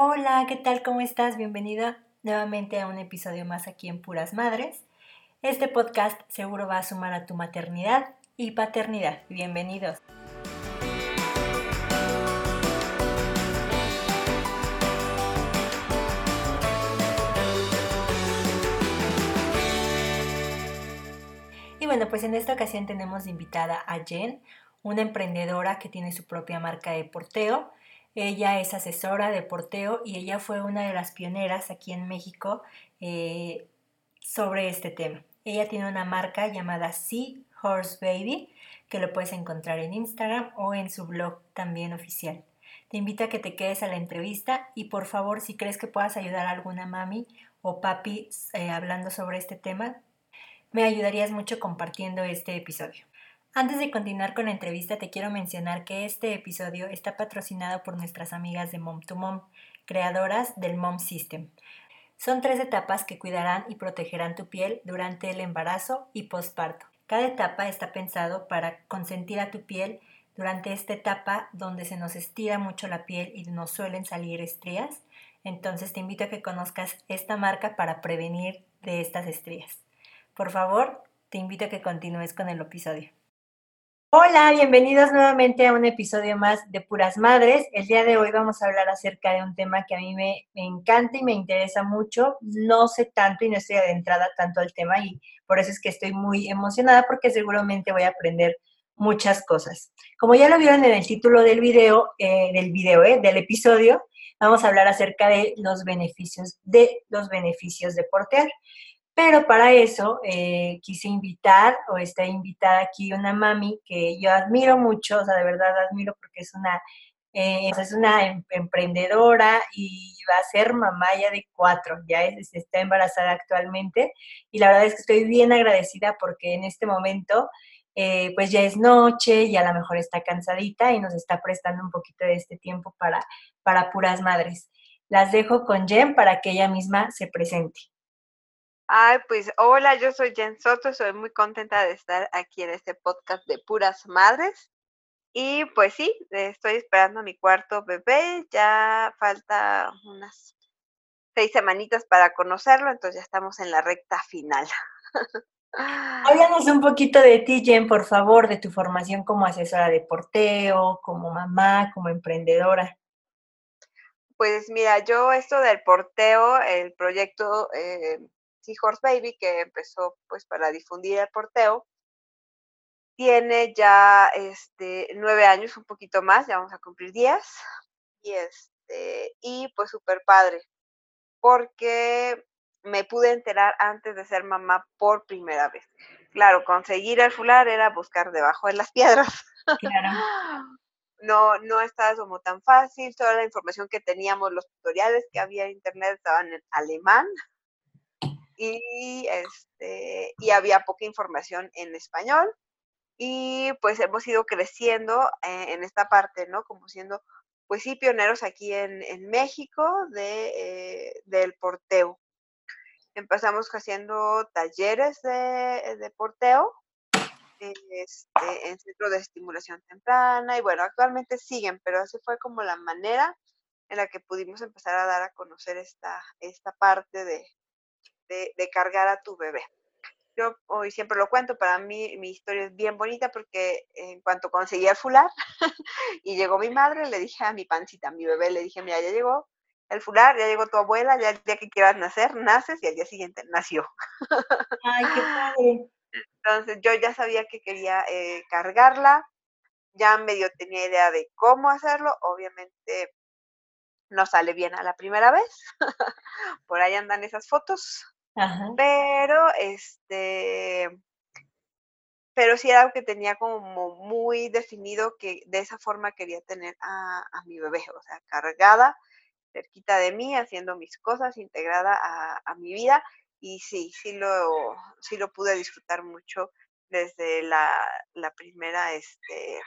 Hola, ¿qué tal? ¿Cómo estás? Bienvenida nuevamente a un episodio más aquí en Puras Madres. Este podcast seguro va a sumar a tu maternidad y paternidad. Bienvenidos. Y bueno, pues en esta ocasión tenemos invitada a Jen, una emprendedora que tiene su propia marca de porteo ella es asesora de porteo y ella fue una de las pioneras aquí en México eh, sobre este tema. Ella tiene una marca llamada Sea Horse Baby que lo puedes encontrar en Instagram o en su blog también oficial. Te invito a que te quedes a la entrevista y por favor si crees que puedas ayudar a alguna mami o papi eh, hablando sobre este tema, me ayudarías mucho compartiendo este episodio. Antes de continuar con la entrevista, te quiero mencionar que este episodio está patrocinado por nuestras amigas de Mom to Mom, creadoras del Mom System. Son tres etapas que cuidarán y protegerán tu piel durante el embarazo y posparto. Cada etapa está pensado para consentir a tu piel durante esta etapa donde se nos estira mucho la piel y nos suelen salir estrías. Entonces te invito a que conozcas esta marca para prevenir de estas estrías. Por favor, te invito a que continúes con el episodio. Hola, bienvenidos nuevamente a un episodio más de Puras Madres. El día de hoy vamos a hablar acerca de un tema que a mí me, encanta y me interesa mucho. No sé tanto y no estoy adentrada tanto al tema y por eso es que estoy muy emocionada porque seguramente voy a aprender muchas cosas. Como ya lo vieron en el título del video, eh, del video, eh, del episodio, vamos a hablar acerca de los beneficios de los beneficios de portear. Pero para eso eh, quise invitar, o está invitada aquí una mami que yo admiro mucho, o sea, de verdad admiro porque es una, eh, es una em, emprendedora y va a ser mamá ya de cuatro, ya está embarazada actualmente. Y la verdad es que estoy bien agradecida porque en este momento eh, pues ya es noche y a lo mejor está cansadita y nos está prestando un poquito de este tiempo para, para puras madres. Las dejo con Jen para que ella misma se presente. Ay, pues hola, yo soy Jen Soto, soy muy contenta de estar aquí en este podcast de puras madres. Y pues sí, estoy esperando a mi cuarto bebé, ya falta unas seis semanitas para conocerlo, entonces ya estamos en la recta final. Háblanos un poquito de ti, Jen, por favor, de tu formación como asesora de porteo, como mamá, como emprendedora. Pues mira, yo esto del porteo, el proyecto eh, Horse Baby, que empezó pues para difundir el porteo, tiene ya este, nueve años, un poquito más, ya vamos a cumplir diez, y, este, y pues súper padre, porque me pude enterar antes de ser mamá por primera vez. Claro, conseguir el fular era buscar debajo de las piedras. No, no estaba como tan fácil, toda la información que teníamos, los tutoriales que había en internet estaban en alemán, y, este, y había poca información en español. Y pues hemos ido creciendo eh, en esta parte, ¿no? Como siendo, pues sí, pioneros aquí en, México de, eh, del porteo. Empezamos haciendo talleres de, porteo este, en centro de estimulación temprana y bueno, actualmente siguen, pero así fue como la manera en la que pudimos empezar a dar a conocer esta, esta parte de, de, cargar a tu bebé. Yo hoy siempre lo cuento, para mí mi historia es bien bonita porque en cuanto conseguí el fular y llegó mi madre, le dije a mi pancita, a mi bebé, le dije, mira, ya llegó el fular, ya llegó tu abuela, ya el día que quieras nacer, naces y al día siguiente nació. Ay, qué padre. Entonces yo ya sabía que quería eh, cargarla, ya medio tenía idea de cómo hacerlo, obviamente no sale bien a la primera vez, por ahí andan esas fotos, pero, este, pero sí era algo que tenía como muy definido que de esa forma quería tener a, mi bebé, o sea, cargada, cerquita de mí, haciendo mis cosas, integrada a, mi vida. Y sí, sí lo, sí lo pude disfrutar mucho desde la, la primera este,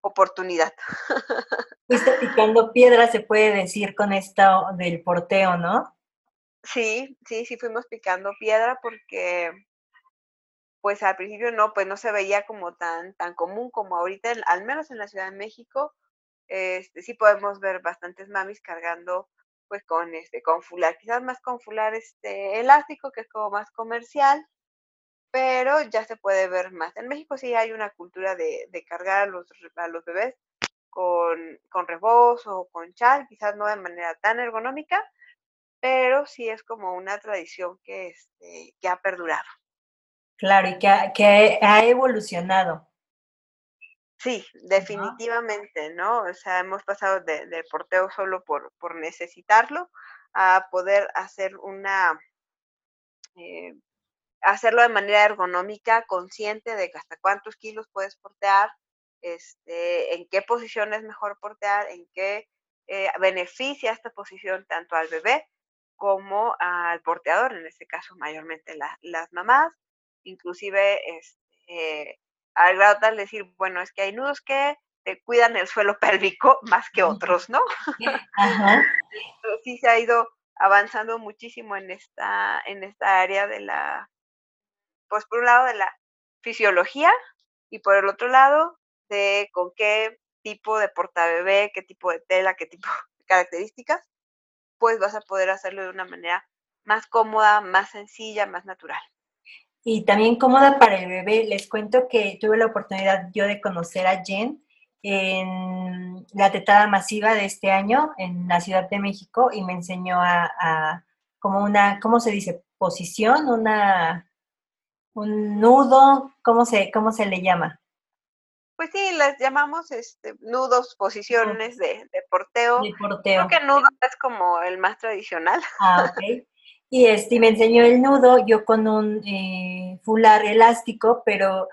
oportunidad. Fuiste picando piedra, se puede decir, con esto del porteo, ¿no? Sí, sí, sí fuimos picando piedra porque pues al principio no, pues no se veía como tan, tan común como ahorita, al menos en la Ciudad de México, este, sí podemos ver bastantes mamis cargando pues con este con fular, quizás más con fular este elástico que es como más comercial, pero ya se puede ver más. En México sí hay una cultura de, de cargar a los, a los bebés con, con rebozo o con chal, quizás no de manera tan ergonómica, pero sí es como una tradición que, este, que ha perdurado. Claro, y que ha, que ha evolucionado. Sí, definitivamente, ¿no? O sea, hemos pasado de, de porteo solo por, por necesitarlo a poder hacer una, eh, hacerlo de manera ergonómica, consciente de hasta cuántos kilos puedes portear, este, en qué posición es mejor portear, en qué eh, beneficia esta posición tanto al bebé como al porteador, en este caso mayormente las mamás, inclusive este, al grado tal de decir, bueno, es que hay nudos que te cuidan el suelo pélvico más que otros, ¿no? Ajá. sí se ha ido avanzando muchísimo en esta, en esta área de la, pues por un lado de la fisiología y por el otro lado de con qué tipo de portabebé, qué tipo de tela, qué tipo de características, pues vas a poder hacerlo de una manera más cómoda, más sencilla, más natural. Y también cómoda para el bebé. Les cuento que tuve la oportunidad yo de conocer a Jen en la tetada masiva de este año en la Ciudad de México y me enseñó a, como una, ¿cómo se dice? Posición, una, un nudo, ¿cómo se, cómo se le llama? Pues sí, las llamamos este, nudos, posiciones de, de, porteo. De porteo. Creo que nudo es como el más tradicional. Ah, ok. Y este, me enseñó el nudo, yo con un eh, fular elástico, pero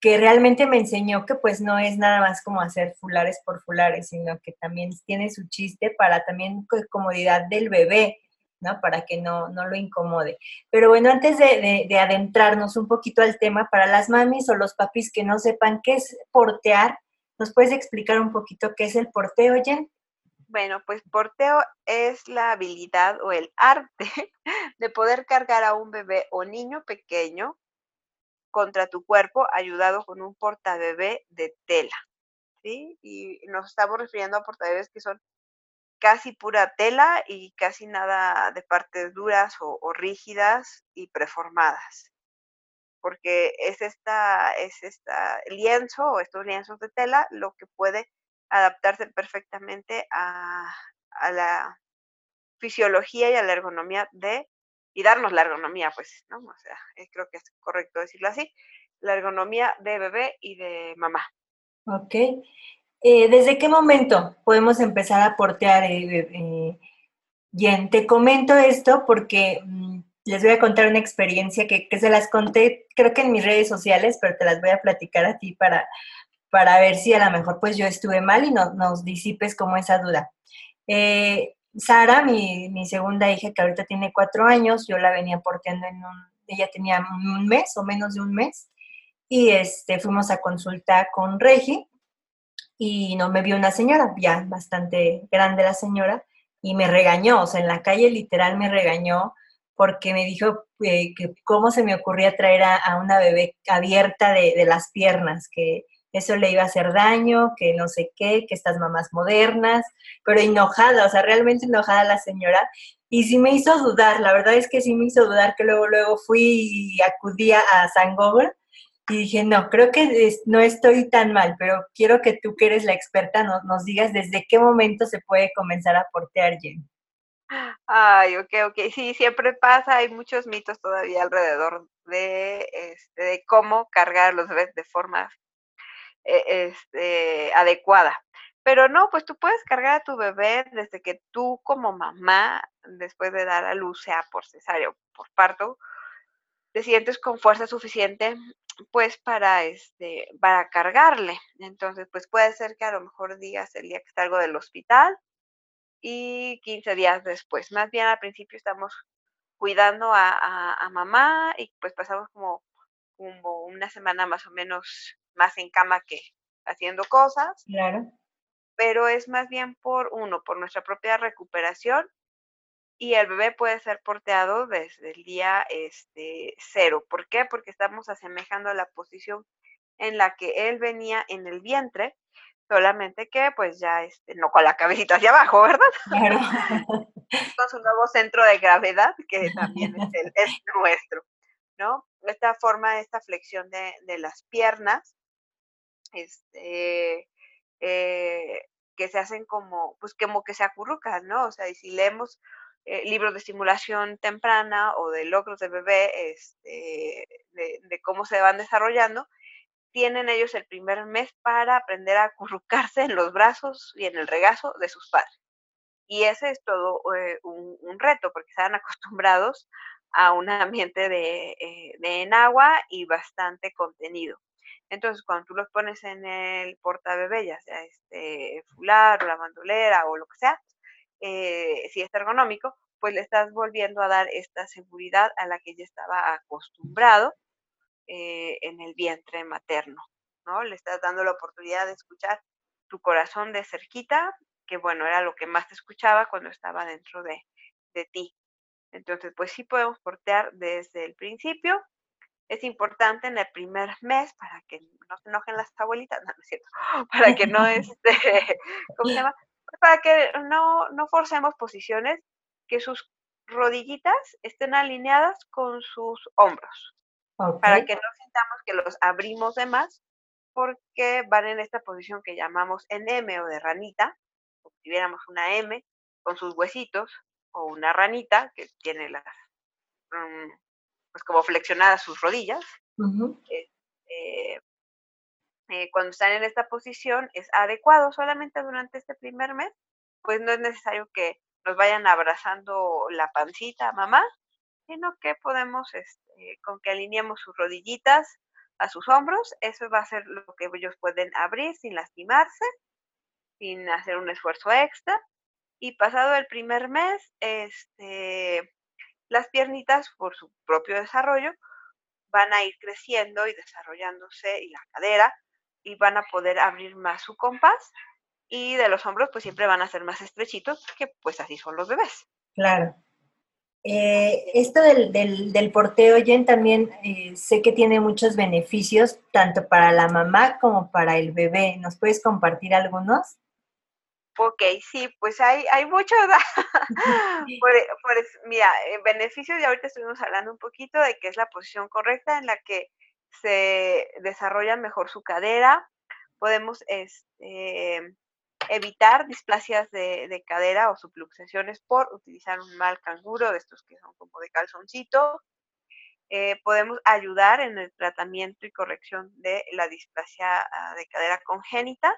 que realmente me enseñó que pues no es nada más como hacer fulares por fulares, sino que también tiene su chiste para también comodidad del bebé. ¿No? Para que no, no lo incomode. Pero bueno, antes de, adentrarnos un poquito al tema, para las mamis o los papis que no sepan qué es portear, ¿nos puedes explicar un poquito qué es el porteo, Jen? Bueno, pues porteo es la habilidad o el arte de poder cargar a un bebé o niño pequeño contra tu cuerpo ayudado con un portabebé de tela. ¿sí? Y nos estamos refiriendo a portabebés que son casi pura tela y casi nada de partes duras o, rígidas y preformadas. Porque es esta, es esta lienzo o estos lienzos de tela lo que puede adaptarse perfectamente a, la fisiología y a la ergonomía de, y darnos la ergonomía, pues, ¿no? O sea, eh, creo que es correcto decirlo así, la ergonomía de bebé y de mamá. Ok. Eh, ¿Desde qué momento podemos empezar a portear? Eh, Jen, te comento esto porque mm, les voy a contar una experiencia que, se las conté, creo que en mis redes sociales, pero te las voy a platicar a ti para, para ver si a lo mejor pues yo estuve mal y no, nos disipes como esa duda. Eh, Sara, mi, mi, segunda hija, que ahorita tiene cuatro años, yo la venía porteando en un, ella tenía un mes o menos de un mes, y este, fuimos a consulta con Regi, y no me vio una señora, ya bastante grande la señora, y me regañó, o sea, en la calle literal me regañó porque me dijo eh, que cómo se me ocurría traer a, una bebé abierta de, de, las piernas, que eso le iba a hacer daño, que no sé qué, que estas mamás modernas, pero enojada, o sea, realmente enojada la señora. Y sí me hizo dudar, la verdad es que sí me hizo dudar que luego, luego fui y acudí a San Google y dije, no, creo que no estoy tan mal, pero quiero que tú que eres la experta nos digas desde qué momento se puede comenzar a portear, Jen. Ay, ok, ok, sí, siempre pasa, hay muchos mitos todavía alrededor de, este, de cómo cargar los bebés de forma e, este, adecuada. Pero no, pues tú puedes cargar a tu bebé desde que tú como mamá, después de dar a luz, sea por cesárea por parto, te sientes con fuerza suficiente pues para este para cargarle. Entonces, pues puede ser que a lo mejor digas el día que salgo del hospital y 15 días después. Más bien al principio estamos cuidando a, mamá y pues pasamos como, como una semana más o menos más en cama que haciendo cosas. Claro. Pero es más bien por uno, por nuestra propia recuperación y el bebé puede ser porteado desde el día este, cero. ¿Por qué? Porque estamos asemejando la posición en la que él venía en el vientre, solamente que pues ya este, no con la cabecita hacia abajo, ¿verdad? Claro. con su nuevo centro de gravedad, que también es, el, es nuestro, ¿no? Esta forma, esta flexión de, de las piernas, este, eh, que se hacen como, pues como que se acurrucan, ¿no? O sea, y si leemos eh, libros de estimulación temprana o de logros de bebé, este, de, cómo se van desarrollando, tienen ellos el primer mes para aprender a acurrucarse en los brazos y en el regazo de sus padres. Y ese es todo eh, un, reto, porque están acostumbrados a un ambiente de, eh, de enagua y bastante contenido. Entonces, cuando tú los pones en el portabebé, ya sea este fular o la bandolera o lo que sea, eh, si es ergonómico, pues le estás volviendo a dar esta seguridad a la que ya estaba acostumbrado eh, en el vientre materno, ¿no? Le estás dando la oportunidad de escuchar tu corazón de cerquita, que bueno, era lo que más te escuchaba cuando estaba dentro de, de ti. Entonces, pues sí podemos portear desde el principio. Es importante en el primer mes para que no se enojen las abuelitas, no, no es cierto, para que no, este, ¿cómo se llama? Para que no, no forcemos posiciones, que sus rodillitas estén alineadas con sus hombros, para que no sintamos que los abrimos de más, porque van en esta posición que llamamos en M o de ranita, o si viéramos una M con sus huesitos, o una ranita que tiene las, mm, pues como flexionadas sus rodillas, eh, cuando están en esta posición es adecuado solamente durante este primer mes, pues no es necesario que nos vayan abrazando la pancita mamá, sino que podemos, este, con que alineemos sus rodillitas a sus hombros, eso va a ser lo que ellos pueden abrir sin lastimarse, sin hacer un esfuerzo extra. Y pasado el primer mes, este, las piernitas, por su propio desarrollo, van a ir creciendo y desarrollándose y la cadera y van a poder abrir más su compás y de los hombros pues siempre van a ser más estrechitos porque pues así son los bebés. Claro. Eh, esto del, del, porteo, Jen, también eh, sé que tiene muchos beneficios, tanto para la mamá como para el bebé. ¿Nos puedes compartir algunos? Ok, sí, pues hay, hay muchos. por, mira, eh, beneficios, y ahorita estuvimos hablando un poquito de que es la posición correcta en la que se desarrolla mejor su cadera, podemos este, evitar displasias de, cadera o subluxaciones por utilizar un mal canguro, de estos que son como de calzoncito. Eh, podemos ayudar en el tratamiento y corrección de la displasia ah, de cadera congénita,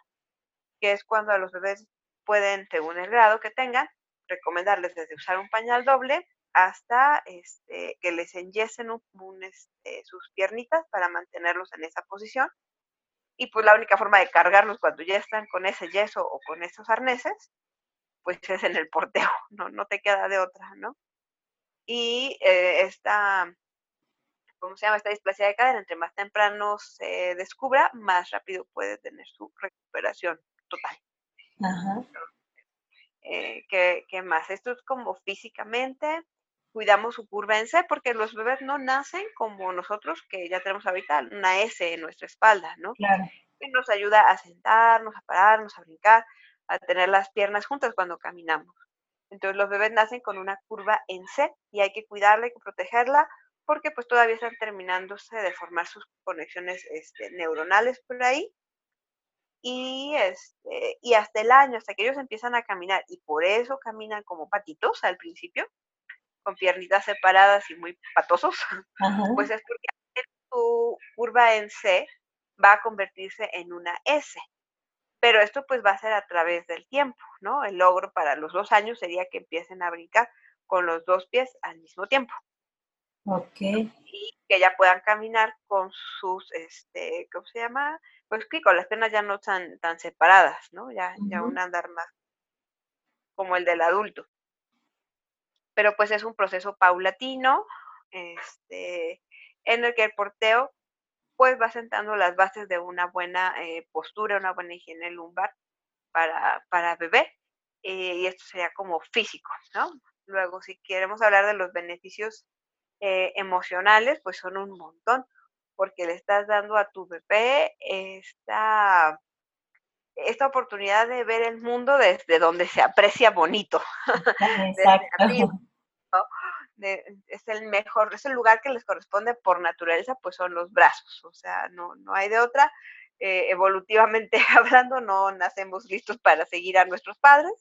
que es cuando a los bebés pueden, según el grado que tengan, recomendarles desde usar un pañal doble hasta este, que les enyesen este, sus piernitas para mantenerlos en esa posición. Y pues la única forma de cargarlos cuando ya están con ese yeso o con esos arneses, pues es en el porteo, no, no te queda de otra, ¿no? Y eh, esta, ¿cómo se llama? Esta displasia de cadera, entre más temprano se descubra, más rápido puede tener su recuperación total. Ajá. Eh, ¿qué, ¿qué, más? Esto es como físicamente, cuidamos su curva en C, porque los bebés no nacen como nosotros, que ya tenemos ahorita una S en nuestra espalda, ¿no? Claro. Que nos ayuda a sentarnos, a pararnos, a brincar, a tener las piernas juntas cuando caminamos. Entonces los bebés nacen con una curva en C y hay que cuidarla, hay que protegerla, porque pues todavía están terminándose de formar sus conexiones este, neuronales por ahí. Y, este, y hasta el año, hasta que ellos empiezan a caminar, y por eso caminan como patitos al principio, con piernitas separadas y muy patosos, pues es porque tu curva en C va a convertirse en una S. Pero esto pues va a ser a través del tiempo, ¿no? El logro para los dos años sería que empiecen a brincar con los dos pies al mismo tiempo. Ok. Y que ya puedan caminar con sus, este, ¿cómo se llama? Pues que con las piernas ya no están tan separadas, ¿no? Ya, ya un andar más como el del adulto pero pues es un proceso paulatino, este, en el que el porteo pues va sentando las bases de una buena eh, postura, una buena higiene lumbar para, para bebé, eh, y esto sería como físico, ¿no? Luego, si queremos hablar de los beneficios eh, emocionales, pues son un montón, porque le estás dando a tu bebé esta esta oportunidad de ver el mundo desde donde se aprecia bonito. Exacto. es el mejor, es el lugar que les corresponde por naturaleza, pues son los brazos, o sea, no, no hay de otra. Eh, evolutivamente hablando, no nacemos listos para seguir a nuestros padres,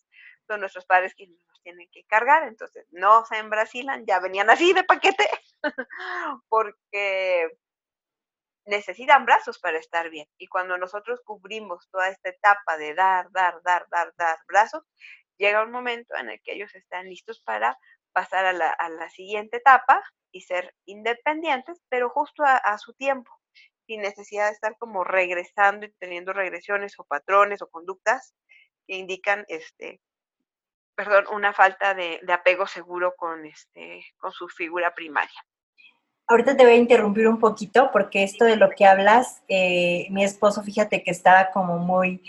son nuestros padres quienes nos tienen que cargar, entonces no se Brasilan, ya venían así de paquete, porque necesitan brazos para estar bien. Y cuando nosotros cubrimos toda esta etapa de dar, dar, dar, dar, dar brazos, llega un momento en el que ellos están listos para pasar a la, siguiente etapa y ser independientes, pero justo a, su tiempo, sin necesidad de estar como regresando y teniendo regresiones o patrones o conductas que indican este perdón, una falta de, de apego seguro con este con su figura primaria. Ahorita te voy a interrumpir un poquito porque esto de lo que hablas, eh, mi esposo, fíjate que estaba como muy,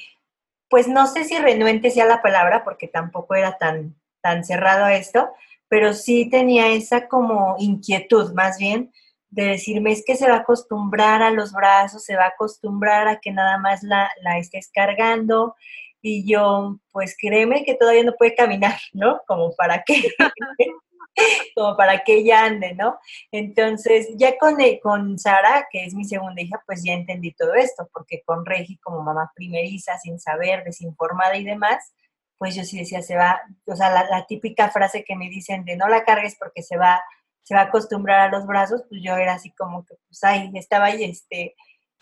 pues no sé si renuente sea la palabra, porque tampoco era tan, tan cerrado a esto, pero sí tenía esa como inquietud más bien de decirme es que se va a acostumbrar a los brazos, se va a acostumbrar a que nada más la, la estés cargando y yo, pues créeme que todavía no puede caminar, ¿no? Como para qué. como para que ella ande, ¿no? Entonces, ya con, con Sara, que es mi segunda hija, pues ya entendí todo esto, porque con Regi, como mamá primeriza, sin saber, desinformada y demás, pues yo sí decía, se va, o sea, la, típica frase que me dicen de no la cargues porque se va, se va a acostumbrar a los brazos, pues yo era así como que, pues ahí, estaba ahí, este,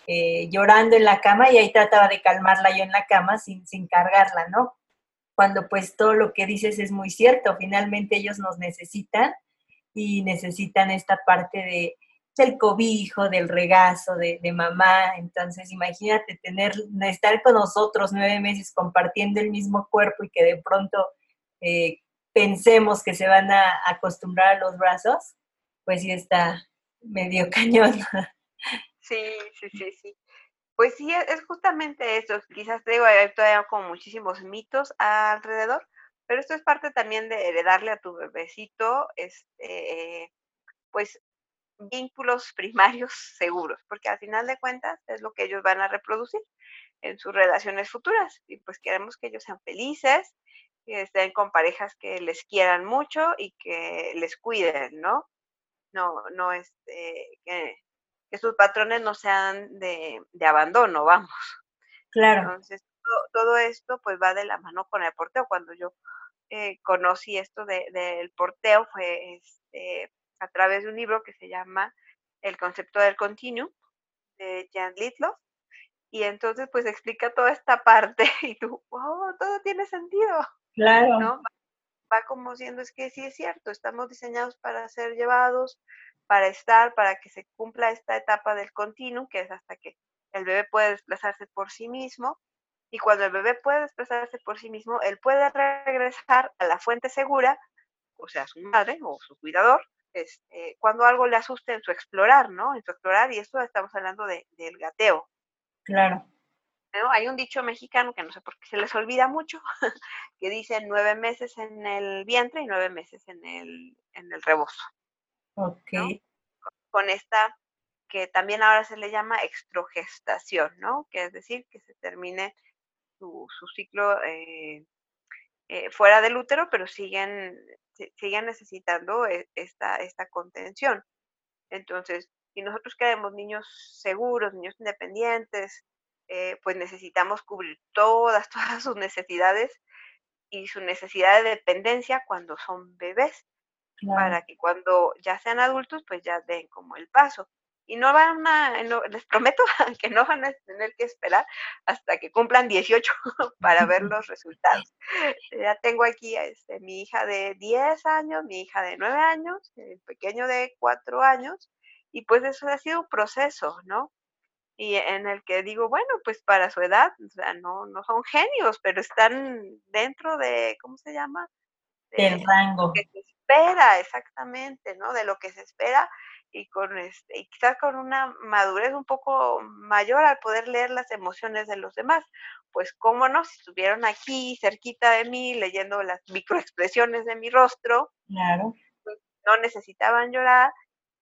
eh, llorando en la cama y ahí trataba de calmarla yo en la cama sin, sin cargarla, ¿no? Cuando pues todo lo que dices es muy cierto, finalmente ellos nos necesitan y necesitan esta parte de, del cobijo, del regazo, de, mamá, entonces imagínate tener, estar con nosotros nueve meses compartiendo el mismo cuerpo y que de pronto eh, pensemos que se van a acostumbrar a los brazos, pues sí está medio cañón. Sí, sí, sí, sí. Pues sí, es justamente eso. Quizás te digo, hay todavía como muchísimos mitos alrededor, pero esto es parte también de heredarle a tu bebecito, este, pues, vínculos primarios seguros, porque al final de cuentas es lo que ellos van a reproducir en sus relaciones futuras. Y pues queremos que ellos sean felices, que estén con parejas que les quieran mucho y que les cuiden, ¿no? No, no, este, que que sus patrones no sean de, abandono, vamos. Claro. Entonces, todo, esto pues va de la mano con el porteo. Cuando yo eh, conocí esto del porteo fue este, a través de un libro que se llama El concepto del continuum de Jan Litloff. Y entonces pues explica toda esta parte y tú, oh, todo tiene sentido. Claro. ¿no? Va como siendo, es que sí es cierto, estamos diseñados para ser llevados, para estar, para que se cumpla esta etapa del continuum, que es hasta que el bebé puede desplazarse por sí mismo. Y cuando el bebé puede desplazarse por sí mismo, él puede regresar a la fuente segura, o sea, su madre o su cuidador, este, cuando algo le asuste en su explorar, ¿no? En su explorar, y esto estamos hablando de, del gateo. Claro. Hay un dicho mexicano que no sé por qué se les olvida mucho, que dice nueve meses en el vientre y nueve meses en el, en el rebozo. Ok. Con esta que también ahora se le llama extrogestación, ¿no? Que es decir, que se termine su, ciclo eh, eh, fuera del útero, pero siguen, siguen necesitando e, esta, esta contención. Entonces, si nosotros queremos niños seguros, niños independientes, eh, pues necesitamos cubrir todas, todas sus necesidades y su necesidad de dependencia cuando son bebés para que cuando ya sean adultos, pues ya den como el paso. Y no van a, les prometo que no van a tener que esperar hasta que cumplan 18 para ver los resultados. Ya tengo aquí este, mi hija de 10 años, mi hija de 9 años, el pequeño de 4 años, y pues eso ha sido un proceso, ¿no? Y en el que digo, bueno, pues para su edad, o sea, no, no son genios, pero están dentro de, ¿cómo se llama? Del rango espera, exactamente, ¿no? De lo que se espera y con este, y quizás con una madurez un poco mayor al poder leer las emociones de los demás. Pues cómo no, si estuvieron aquí cerquita de mí leyendo las microexpresiones de mi rostro, claro. Pues, no necesitaban llorar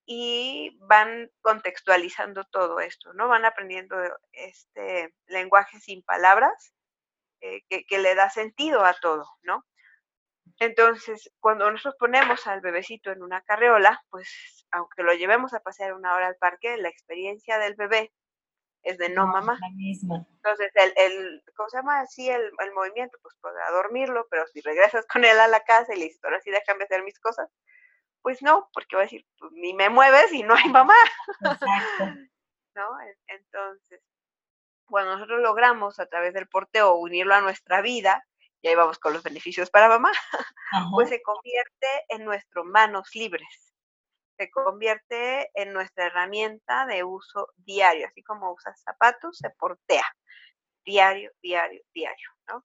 y van contextualizando todo esto, ¿no? Van aprendiendo este lenguaje sin palabras eh, que, le da sentido a todo, ¿no? Entonces, cuando nosotros ponemos al bebecito en una carreola, pues aunque lo llevemos a pasear una hora al parque, la experiencia del bebé es de no, mamá. Entonces, el, el, ¿cómo se llama así el, el, movimiento? Pues podrá dormirlo, pero si regresas con él a la casa y le dices, ahora sí déjame hacer mis cosas, pues no, porque va a decir, pues, ni me mueves y no hay mamá. ¿No? Entonces, cuando nosotros logramos a través del porteo unirlo a nuestra vida, y ahí vamos con los beneficios para mamá, pues se convierte en nuestras manos libres, se convierte en nuestra herramienta de uso diario, así como usas zapatos, se portea diario, diario, diario, ¿no?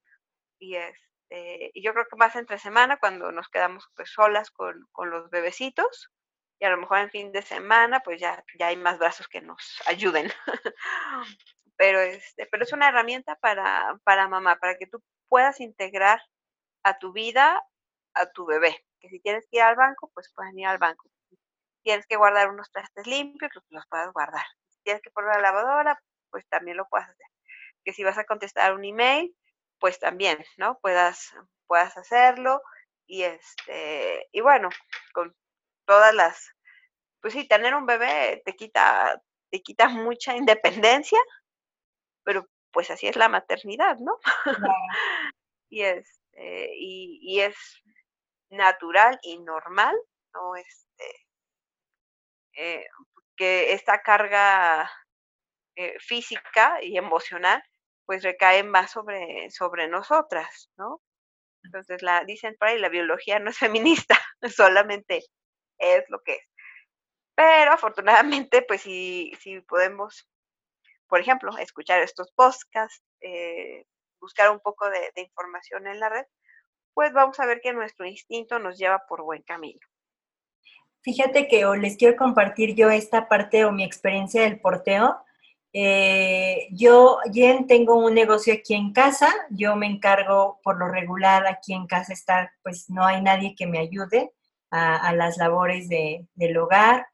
Y, este, y yo creo que más entre semana, cuando nos quedamos pues solas con, con los bebecitos, y a lo mejor en fin de semana, pues ya, ya hay más brazos que nos ayuden. pero, este, pero es una herramienta para, para mamá, para que tú puedas integrar a tu vida a tu bebé. Que si tienes que ir al banco, pues pueden ir al banco. Tienes que guardar unos trastes limpios, pues los puedes guardar. Si tienes que poner la lavadora, pues también lo puedes hacer. Que si vas a contestar un email, pues también, ¿no? Puedas, puedas hacerlo. Y este, y bueno, con todas las, pues sí, tener un bebé te quita, te quita mucha independencia, pero pues así es la maternidad, ¿no? y, es, este, y, es natural y normal, ¿no? Este, eh, que esta carga eh, física y emocional pues recae más sobre, sobre nosotras, ¿no? Entonces, la, dicen por ahí, la biología no es feminista, solamente es lo que es. Pero afortunadamente, pues si, si podemos por ejemplo, escuchar estos podcasts, eh, buscar un poco de, información en la red, pues vamos a ver que nuestro instinto nos lleva por buen camino. Fíjate que les quiero compartir yo esta parte o mi experiencia del porteo. Eh, yo, Jen, tengo un negocio aquí en casa. Yo me encargo por lo regular aquí en casa estar, pues no hay nadie que me ayude a, las labores de, del hogar.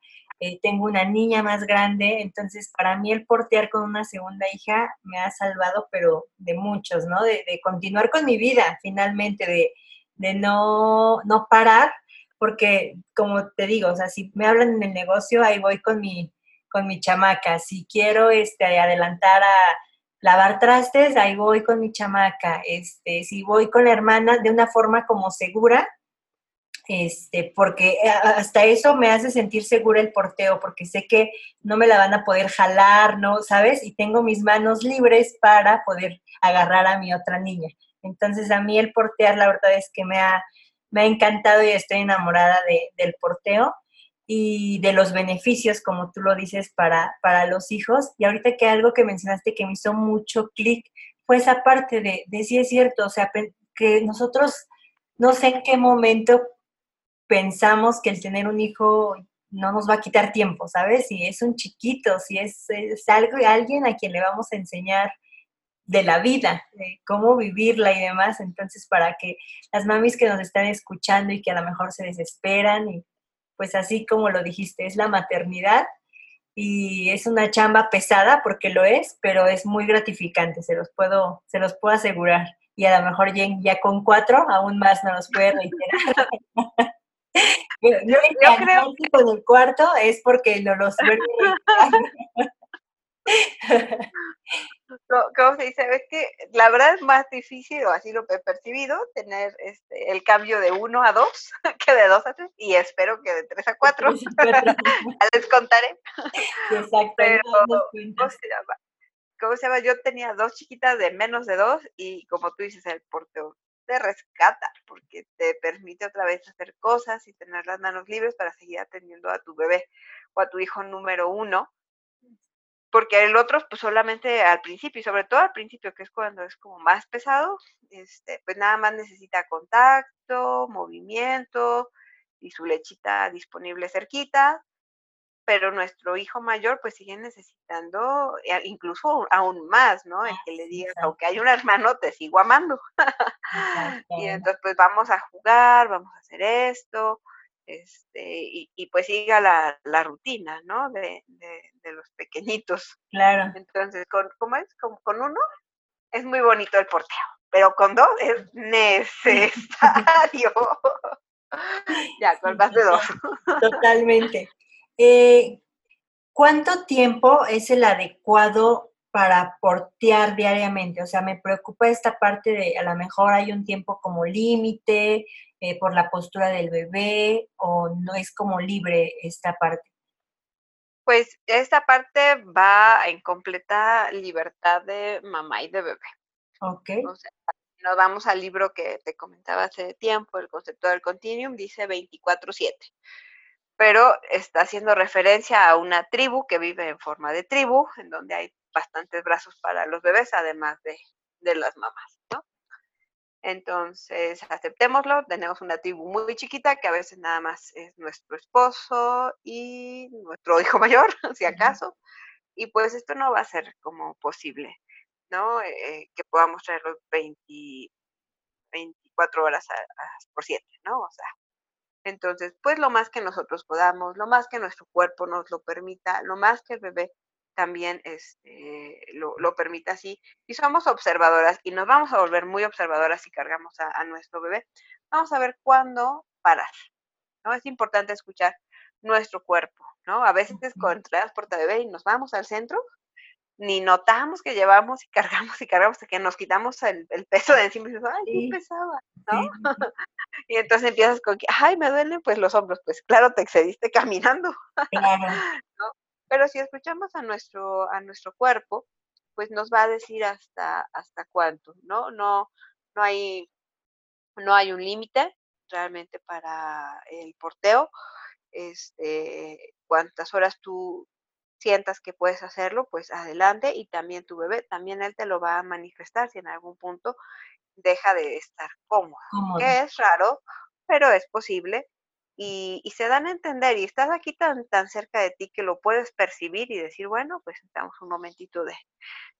Eh, tengo una niña más grande, entonces para mí el portear con una segunda hija me ha salvado, pero de muchos, ¿no? De, continuar con mi vida finalmente, de, de no, no parar, porque como te digo, o sea, si me hablan en el negocio, ahí voy con mi, con mi chamaca. Si quiero este, adelantar a lavar trastes, ahí voy con mi chamaca. Este, si voy con la hermana de una forma como segura, este, porque eh, hasta eso me hace sentir segura el porteo, porque sé que no me la van a poder jalar, ¿no? ¿Sabes? Y tengo mis manos libres para poder agarrar a mi otra niña. Entonces, a mí el portear, la verdad es que me ha, me ha encantado y estoy enamorada de, del porteo y de los beneficios, como tú lo dices, para, para los hijos. Y ahorita que algo que mencionaste que me hizo mucho clic fue esa parte de, de sí es cierto, o sea, que nosotros no sé en qué momento pensamos que el tener un hijo no nos va a quitar tiempo, ¿sabes? Si es un chiquito, si es, algo algo, alguien a quien le vamos a enseñar de la vida, cómo vivirla y demás. Entonces, para que las mamis que nos están escuchando y que a lo mejor se desesperan, y pues así como lo dijiste, es la maternidad y es una chamba pesada porque lo es, pero es muy gratificante, se los puedo, se los puedo asegurar. Y a lo mejor ya, ya con cuatro aún más no nos puede reiterar. Yo, creo que con el cuarto es porque no los ¿Cómo se dice? Es que la verdad es más difícil, o así lo he percibido, tener este, el cambio de uno a dos que de dos a tres, y espero que de tres a cuatro. les contaré. Exacto. Pero, ¿cómo se, llama? ¿cómo se llama? Yo tenía dos chiquitas de menos de dos, y como tú dices, el porteo rescata porque te permite otra vez hacer cosas y tener las manos libres para seguir atendiendo a tu bebé o a tu hijo número uno. Porque el otro, pues solamente al principio, y sobre todo al principio, que es cuando es como más pesado, este, pues nada más necesita contacto, movimiento y su lechita disponible cerquita, pero nuestro hijo mayor pues sigue necesitando eh, incluso aún más, ¿no? El que le diga, aunque hay un hermano, te sigo amando. y entonces pues vamos a jugar, vamos a hacer esto, este, y, pues siga la, rutina, ¿no? De, los pequeñitos. Claro. Entonces, con, ¿cómo es? Con, con uno es muy bonito el porteo. pero con dos es necesario. ya, con más de dos. Totalmente. Eh, ¿Cuánto tiempo es el adecuado para portear diariamente? O sea, me preocupa esta parte de a lo mejor hay un tiempo como límite eh, por la postura del bebé o no es como libre esta parte. Pues esta parte va en completa libertad de mamá y de bebé. Ok. O sea, nos vamos al libro que te comentaba hace tiempo, el concepto del continuum, dice 24-7 pero está haciendo referencia a una tribu que vive en forma de tribu, en donde hay bastantes brazos para los bebés, además de, de las mamás, ¿no? Entonces, aceptémoslo, tenemos una tribu muy chiquita que a veces nada más es nuestro esposo y nuestro hijo mayor, si acaso, y pues esto no va a ser como posible, ¿no? Eh, que podamos traer los 24 horas por 7, ¿no? O sea, entonces, pues lo más que nosotros podamos, lo más que nuestro cuerpo nos lo permita, lo más que el bebé también este, lo, lo, permita así. Y somos observadoras y nos vamos a volver muy observadoras si cargamos a, nuestro bebé. Vamos a ver cuándo parar. ¿no? Es importante escuchar nuestro cuerpo, ¿no? A veces cuando traemos porta bebé y nos vamos al centro, ni notamos que llevamos y cargamos y cargamos hasta que nos quitamos el, peso de encima y dices, ay, qué pesaba, ¿no? y entonces empiezas con que, ay, me duelen pues los hombros, pues claro, te excediste caminando. ¿no? Pero si escuchamos a nuestro, a nuestro cuerpo, pues nos va a decir hasta, hasta cuánto, ¿no? No, no hay, no hay un límite realmente para el porteo. Este, cuántas horas tú, sientas que puedes hacerlo, pues adelante y también tu bebé, también él te lo va a manifestar si en algún punto deja de estar cómodo, que es raro, pero es posible y, se dan a entender y estás aquí tan, tan cerca de ti que lo puedes percibir y decir, bueno, pues estamos un momentito de,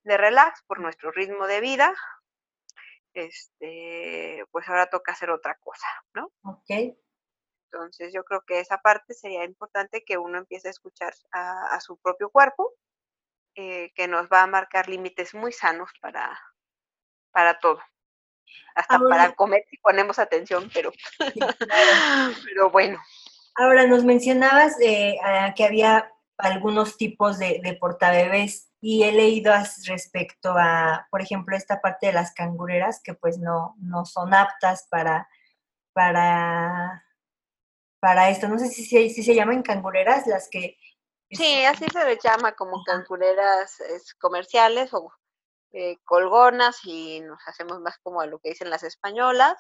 de relax por nuestro ritmo de vida, este, pues ahora toca hacer otra cosa, ¿no? Ok. Entonces yo creo que esa parte sería importante que uno empiece a escuchar a, su propio cuerpo, eh, que nos va a marcar límites muy sanos para, para todo. Hasta para comer si ponemos atención, pero, pero bueno. Ahora nos mencionabas eh, que había algunos tipos de, de portabebés y he leído respecto a, por ejemplo, esta parte de las cangureras que pues no, no son aptas para, para para esto. No sé si, si, se llaman cangureras las que... Sí, así se les llama como cangureras comerciales o eh, colgonas y nos hacemos más como a lo que dicen las españolas,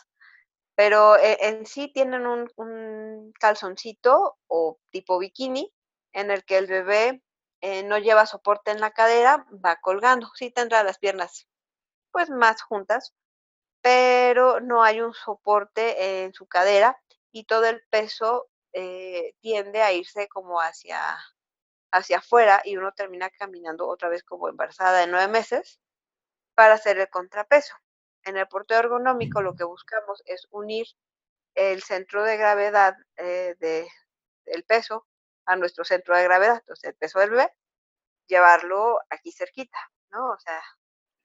pero eh, en sí tienen un, un, calzoncito o tipo bikini en el que el bebé eh, no lleva soporte en la cadera, va colgando, sí tendrá las piernas pues más juntas, pero no hay un soporte en su cadera y todo el peso eh, tiende a irse como hacia, hacia afuera y uno termina caminando otra vez como embarazada de nueve meses para hacer el contrapeso. En el porteo ergonómico lo que buscamos es unir el centro de gravedad eh, de, del peso a nuestro centro de gravedad, entonces el peso del bebé, llevarlo aquí cerquita, ¿no? O sea,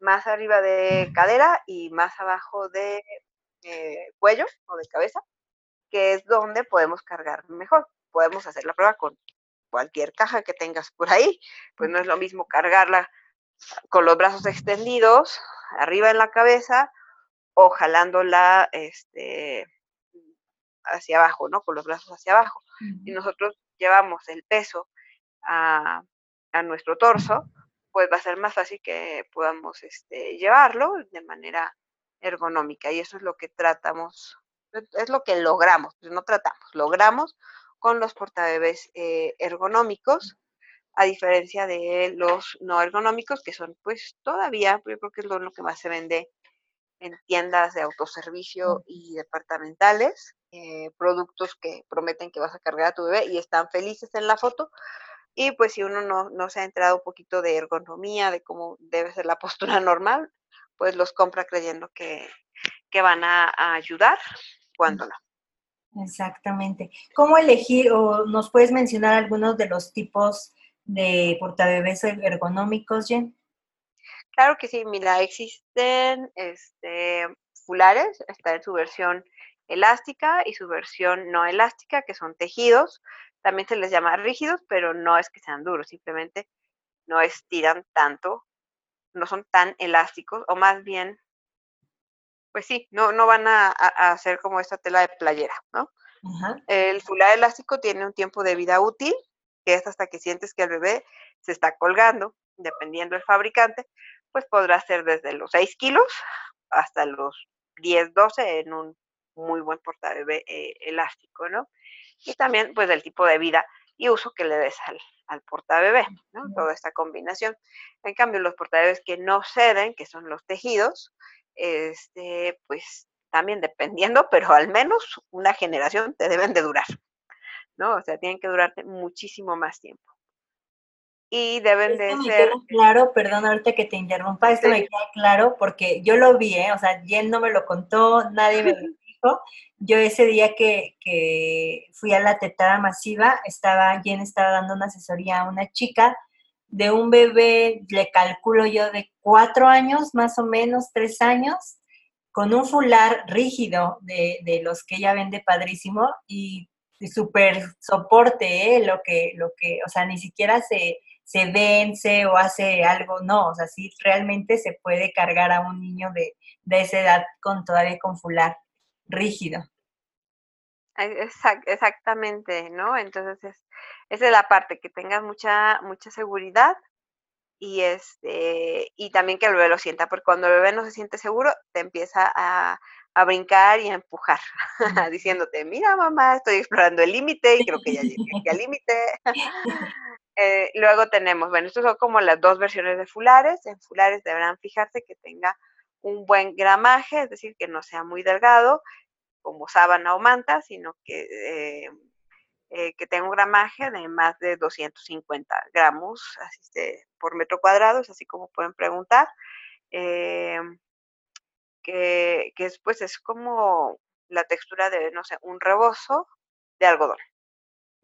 más arriba de cadera y más abajo de eh, cuello o de cabeza que es donde podemos cargar mejor. Podemos hacer la prueba con cualquier caja que tengas por ahí, pues no es lo mismo cargarla con los brazos extendidos arriba en la cabeza o jalándola este, hacia abajo, ¿no? Con los brazos hacia abajo. Si nosotros llevamos el peso a, a, nuestro torso, pues va a ser más fácil que podamos este, llevarlo de manera ergonómica y eso es lo que tratamos es lo que logramos, pues no tratamos, logramos con los portabebés eh, ergonómicos, a diferencia de los no ergonómicos, que son pues todavía, yo creo que es lo, que más se vende en tiendas de autoservicio y departamentales, eh, productos que prometen que vas a cargar a tu bebé y están felices en la foto. Y pues si uno no, se ha enterado un poquito de ergonomía, de cómo debe ser la postura normal, pues los compra creyendo que, que van a ayudar cuándo no. Exactamente. ¿Cómo elegir o nos puedes mencionar algunos de los tipos de portabebés ergonómicos, Jen? Claro que sí, mira, existen este, fulares, está en su versión elástica y su versión no elástica, que son tejidos. También se les llama rígidos, pero no es que sean duros, simplemente no estiran tanto, no son tan elásticos, o más bien, pues sí, no, no van a, hacer como esta tela de playera, ¿no? El fular elástico tiene un tiempo de vida útil, que es hasta que sientes que el bebé se está colgando, dependiendo del fabricante, pues podrá ser desde los 6 kilos hasta los 10, 12 en un muy buen portabebé eh, elástico, ¿no? Y también, pues, del tipo de vida y uso que le des al, al portabebé, ¿no? Toda esta combinación. En cambio, los portabebés que no ceden, que son los tejidos, este, pues, también dependiendo, pero al menos una generación te deben de durar, ¿no? O sea, tienen que durarte muchísimo más tiempo y deben de ser... claro, perdón, ahorita que te interrumpa, esto me queda claro porque yo lo vi, ¿eh? o sea, Jen no me lo contó, nadie me lo dijo. Yo ese día que, que fui a la tetada masiva, estaba, Jen estaba dando una asesoría a una chica de un bebé, le calculo yo, de cuatro años, más o menos, tres años, con un fular rígido de, de los que ella vende padrísimo y súper soporte, ¿eh? lo que, lo que, o sea, ni siquiera se, se vence o hace algo, no, o sea, sí realmente se puede cargar a un niño de, esa edad con todavía con fular rígido. Exactamente, ¿no? Entonces es, esa es la parte, que tengas mucha, mucha seguridad y este, y también que el bebé lo sienta, porque cuando el bebé no se siente seguro, te empieza a, a brincar y a empujar, diciéndote, mira mamá, estoy explorando el límite y creo que ya llegué al límite. Eh, luego tenemos, bueno, estos son como las dos versiones de fulares. En fulares deberán fijarse que tenga un buen gramaje, es decir, que no sea muy delgado como sábana o manta, sino que, eh, eh, que tenga un gramaje de más de 250 gramos así por metro cuadrado, es así como pueden preguntar. que, que pues es como la textura de, no sé, un rebozo de algodón.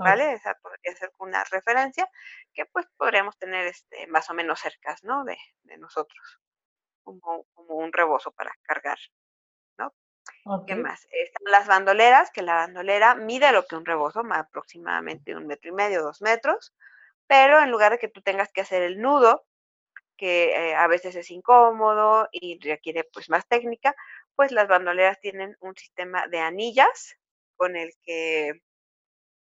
¿vale? Esa podría ser una referencia que pues podríamos tener este, más o menos cercas, ¿no? De, nosotros, como, un rebozo para cargar, ¿Qué más? Están las bandoleras, que la bandolera mide lo que un rebozo, aproximadamente un metro y medio, dos metros, pero en lugar de que tú tengas que hacer el nudo, que eh, a veces es incómodo y requiere pues más técnica, pues las bandoleras tienen un sistema de anillas con el que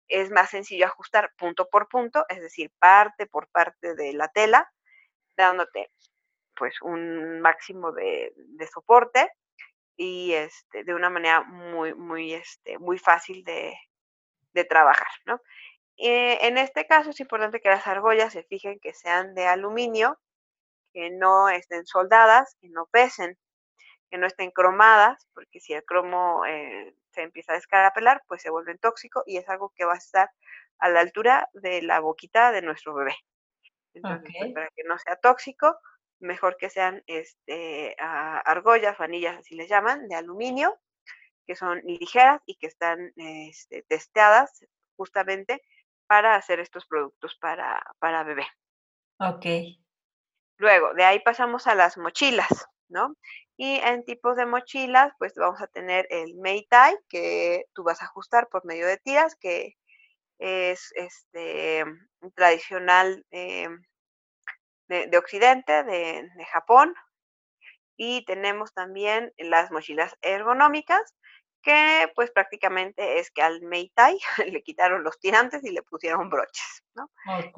es más sencillo ajustar punto por punto, es decir, parte por parte de la tela, dándote pues un máximo de, soporte y este, de una manera muy, muy, este, muy fácil de, trabajar, ¿no? Eh, en este caso es importante que las argollas se fijen que sean de aluminio, que no estén soldadas, que no pesen, que no estén cromadas, porque si el cromo eh, se empieza a descarapelar, pues se vuelve tóxico y es algo que va a estar a la altura de la boquita de nuestro bebé. Entonces, pues, para que no sea tóxico, mejor que sean este, argollas, vanillas, así les llaman, de aluminio, que son ligeras y que están este, testeadas justamente para hacer estos productos para, para bebé. Ok. Luego, de ahí pasamos a las mochilas, ¿no? Y en tipos de mochilas, pues vamos a tener el Meitai, que tú vas a ajustar por medio de tiras, que es este tradicional de, Occidente, de, Japón. Y tenemos también las mochilas ergonómicas, que pues prácticamente es que al Meitai le quitaron los tirantes y le pusieron broches, ¿no?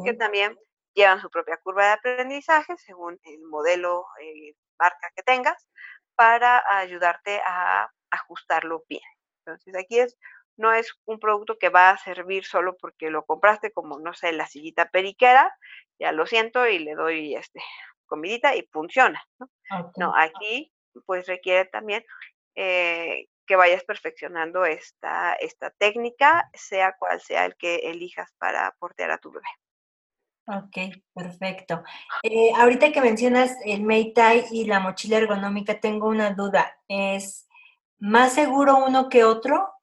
Que también llevan su propia curva de aprendizaje según el modelo eh, marca que tengas para ayudarte a ajustarlo bien. Entonces aquí es, no es un producto que va a servir solo porque lo compraste como, no sé, la sillita periquera, ya lo siento y le doy este comidita y funciona. No, aquí pues requiere también eh, que vayas perfeccionando esta, esta técnica, sea cual sea el que elijas para portear a tu bebé. Ok, perfecto. Eh, ahorita que mencionas el Meitai y la mochila ergonómica, tengo una duda. ¿Es más seguro uno que otro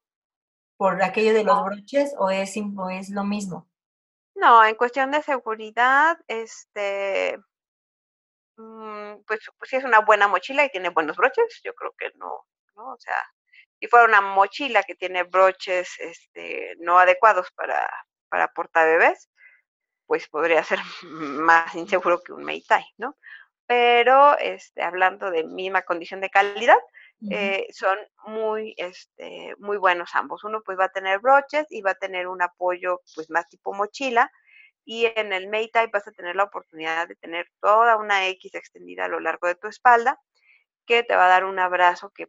por aquello de los broches o es, o es lo mismo? No, en cuestión de seguridad, este, mm, pues, pues si es una buena mochila y tiene buenos broches, yo creo que no, ¿no? O sea, si fuera una mochila que tiene broches este, no adecuados para, para portar bebés, pues podría ser más inseguro que un Meitai, ¿no? Pero este, hablando de misma condición de calidad, eh, son muy, este, muy buenos ambos. Uno pues va a tener broches y va a tener un apoyo pues más tipo mochila y en el Meitai vas a tener la oportunidad de tener toda una X extendida a lo largo de tu espalda que te va a dar un abrazo que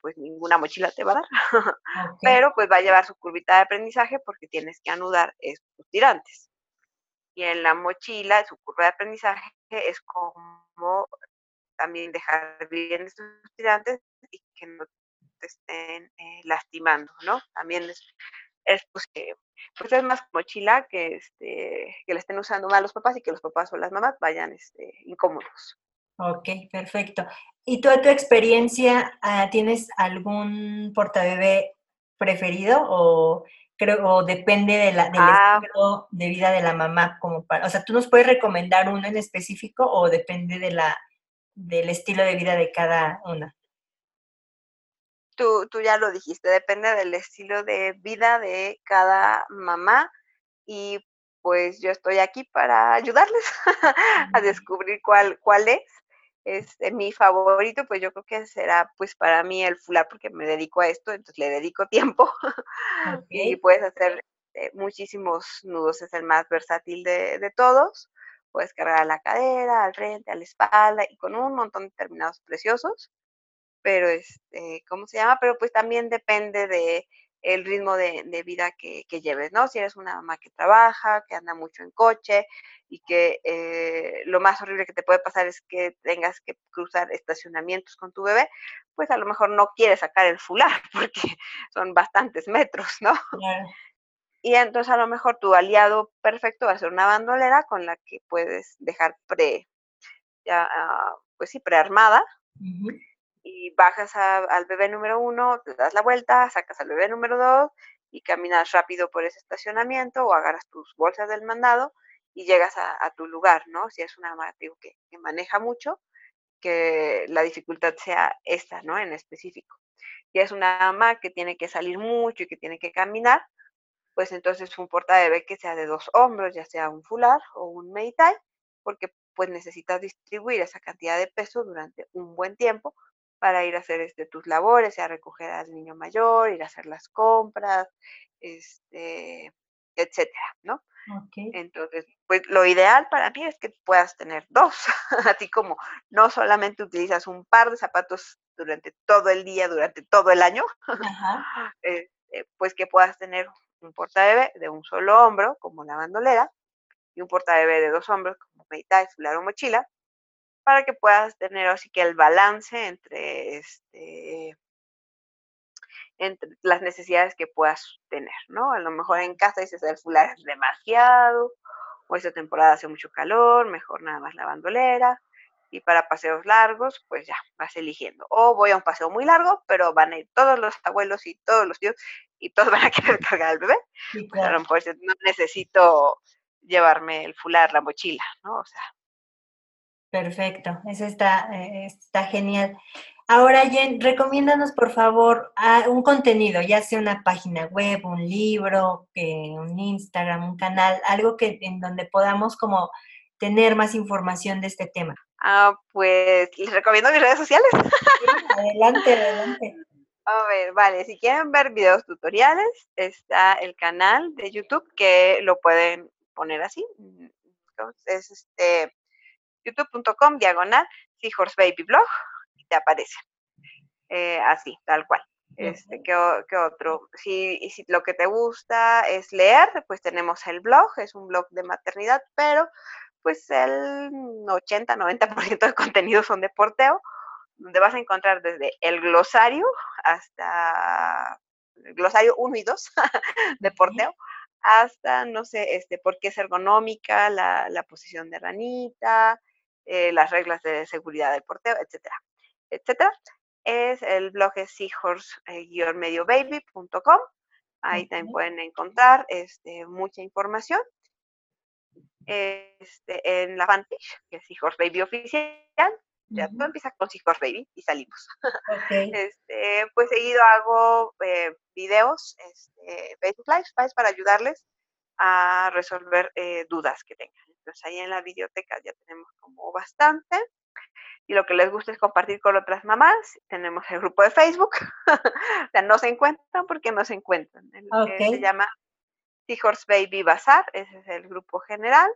pues ninguna mochila te va a dar, pero pues va a llevar su curvita de aprendizaje porque tienes que anudar estos tirantes. Y en la mochila, su curva de aprendizaje es como también dejar bien estos tirantes y que no te estén eh, lastimando, ¿no? También es, es pues, pues es más mochila que, este, que le estén usando mal los papás y que los papás o las mamás vayan este, incómodos. Ok, perfecto. ¿Y tú, a tu experiencia, ah, tienes algún portabebé preferido o creo o depende de la, del ah. estilo de vida de la mamá como para, o sea, tú nos puedes recomendar uno en específico o depende de la del estilo de vida de cada una. Tú, tú ya lo dijiste, depende del estilo de vida de cada mamá y pues yo estoy aquí para ayudarles a descubrir cuál, cuál es. Este, mi favorito, pues yo creo que será pues para mí el fular porque me dedico a esto, entonces le dedico tiempo y puedes hacer eh, muchísimos nudos, es el más versátil de, de, todos. Puedes cargar a la cadera, al frente, a la espalda y con un montón de terminados preciosos. Pero, este, ¿cómo se llama? Pero pues también depende de el ritmo de, vida que, lleves, ¿no? Si eres una mamá que trabaja, que anda mucho en coche y que eh, lo más horrible que te puede pasar es que tengas que cruzar estacionamientos con tu bebé, pues a lo mejor no quieres sacar el fular porque son bastantes metros, ¿no? Y entonces a lo mejor tu aliado perfecto va a ser una bandolera con la que puedes dejar pre, ya, ah, pues sí, prearmada y bajas al bebé número uno, te das la vuelta, sacas al bebé número dos y caminas rápido por ese estacionamiento o agarras tus bolsas del mandado y llegas a, tu lugar, ¿no? Si es una mamá que, que, maneja mucho, que la dificultad sea esta, ¿no? En específico. Si es una mamá que tiene que salir mucho y que tiene que caminar, pues entonces un porta bebé que sea de dos hombros, ya sea un fular o un meitai, porque pues necesitas distribuir esa cantidad de peso durante un buen tiempo para ir a hacer este, tus labores, a recoger al niño mayor, ir a hacer las compras, este, etcétera, ¿no? Entonces, pues lo ideal para mí es que puedas tener dos, así como no solamente utilizas un par de zapatos durante todo el día, durante todo el año, este, pues que puedas tener un portabebé de un solo hombro, como la bandolera, y un portabebé de dos hombros, como meita, fular o mochila, para que puedas tener así que el balance entre este entre las necesidades que puedas tener, ¿no? A lo mejor en casa dices el fular es demasiado, o esta temporada hace mucho calor, mejor nada más la bandolera, y para paseos largos, pues ya, vas eligiendo. O voy a un paseo muy largo, pero van a ir todos los abuelos y todos los tíos, y todos van a querer cargar al bebé. Pues a lo mejor no necesito llevarme el fular, la mochila, ¿no? O sea, Perfecto, eso está, eh, está genial. Ahora, Jen, recomiéndanos por favor un contenido, ya sea una página web, un libro, un Instagram, un canal, algo que en donde podamos como tener más información de este tema. Ah, pues les recomiendo mis redes sociales. adelante, adelante. A ver, vale, si quieren ver videos tutoriales, está el canal de YouTube que lo pueden poner así. Entonces, este, youtube.com diagonal Blog y te aparece. Eh, así, tal cual. Este, ¿qué, otro? Si, si lo que te gusta es leer, pues tenemos el blog, es un blog de maternidad, pero pues el 80-90% de contenido son de porteo, donde vas a encontrar desde el glosario hasta el glosario 1 y 2 de porteo, hasta, no sé, este, por qué es ergonómica, la, la posición de ranita, eh, las reglas de seguridad del porteo, etcétera, etcétera. Es el blog es seahorse-mediobaby.com. Ahí también pueden encontrar este, mucha información. este, en la fanpage, que es Seahorse Baby Oficial. Ya tú empiezas con Seahorse Baby y salimos. Este, pues seguido hago eh, videos, este, Facebook Live, para ayudarles a resolver eh, dudas que tengan. Entonces ahí en la biblioteca ya tenemos como bastante. Y lo que les gusta es compartir con otras mamás. Tenemos el grupo de Facebook. o sea, no se encuentran porque no se encuentran. se llama Seahorse Baby Bazar. Ese es el grupo general.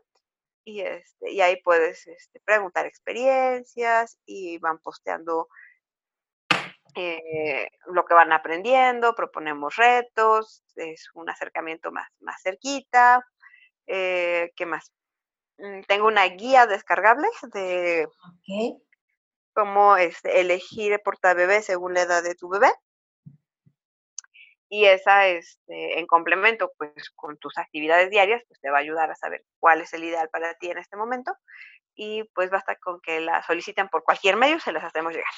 Y, este, y ahí puedes este, preguntar experiencias y van posteando eh, lo que van aprendiendo, proponemos retos, es un acercamiento más, más cerquita. Eh, ¿Qué más? Mm, tengo una guía descargable de cómo este, elegir bebé según la edad de tu bebé. Y esa, este, en complemento, pues con tus actividades diarias, pues te va a ayudar a saber cuál es el ideal para ti en este momento. Y pues basta con que la soliciten por cualquier medio, se las hacemos llegar.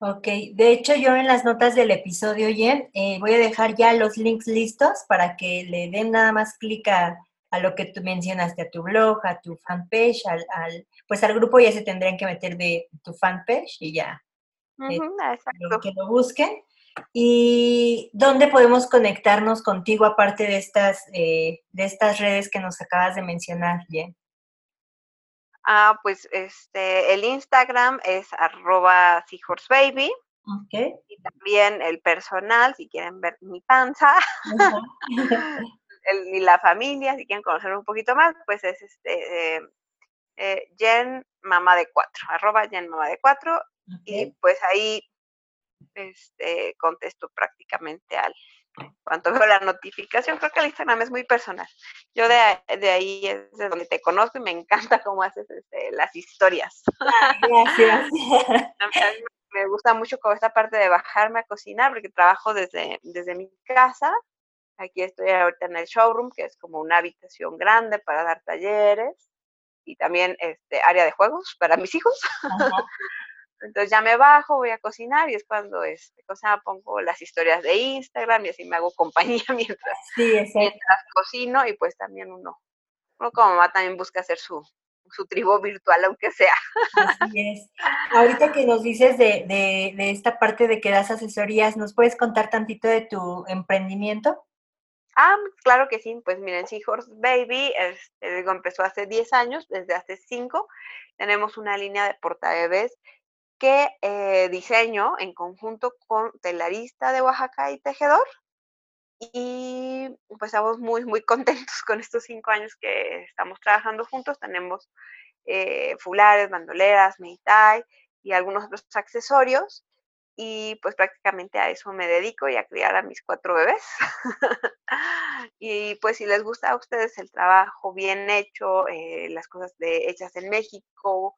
Ok, de hecho yo en las notas del episodio, Jen, eh, voy a dejar ya los links listos para que le den nada más clic a, lo que tú mencionaste, a tu blog, a tu fanpage, al, al, pues al grupo ya se tendrían que meter de tu fanpage y ya. Eh, que lo busquen. ¿Y dónde podemos conectarnos contigo aparte de estas, eh, de estas redes que nos acabas de mencionar, Jen? Ah, pues este, el Instagram es arroba seahorsebaby. Okay. Y también el personal, si quieren ver mi panza. y la familia, si quieren conocer un poquito más, pues es este eh, eh, Jen Mamá de Cuatro, arroba Jen Mamá de Cuatro. Y pues ahí este, contesto prácticamente al, cuando veo la notificación, creo que el Instagram es muy personal. Yo de, ahí es de donde te conozco y me encanta cómo haces este, las historias. Gracias. me gusta mucho como esta parte de bajarme a cocinar, porque trabajo desde, desde mi casa. Aquí estoy ahorita en el showroom, que es como una habitación grande para dar talleres y también este área de juegos para mis hijos. Entonces ya me bajo, voy a cocinar y es cuando este, cosa, pongo las historias de Instagram y así me hago compañía mientras, mientras cocino y pues también uno, uno como mamá también busca hacer su, su tribu virtual, aunque sea. Así es. Ahorita que nos dices de, de, de, esta parte de que das asesorías, ¿nos puedes contar tantito de tu emprendimiento? Ah, claro que sí. Pues miren, Seahorse Baby, este, digo, empezó hace 10 años, desde hace 5. Tenemos una línea de portabebés que eh, diseño en conjunto con telarista de Oaxaca y tejedor. Y pues estamos muy, muy contentos con estos cinco años que estamos trabajando juntos. Tenemos eh, fulares, bandoleras, meitai y algunos otros accesorios. Y pues prácticamente a eso me dedico y a criar a mis cuatro bebés. y pues si les gusta a ustedes el trabajo bien hecho, eh, las cosas de, hechas en México,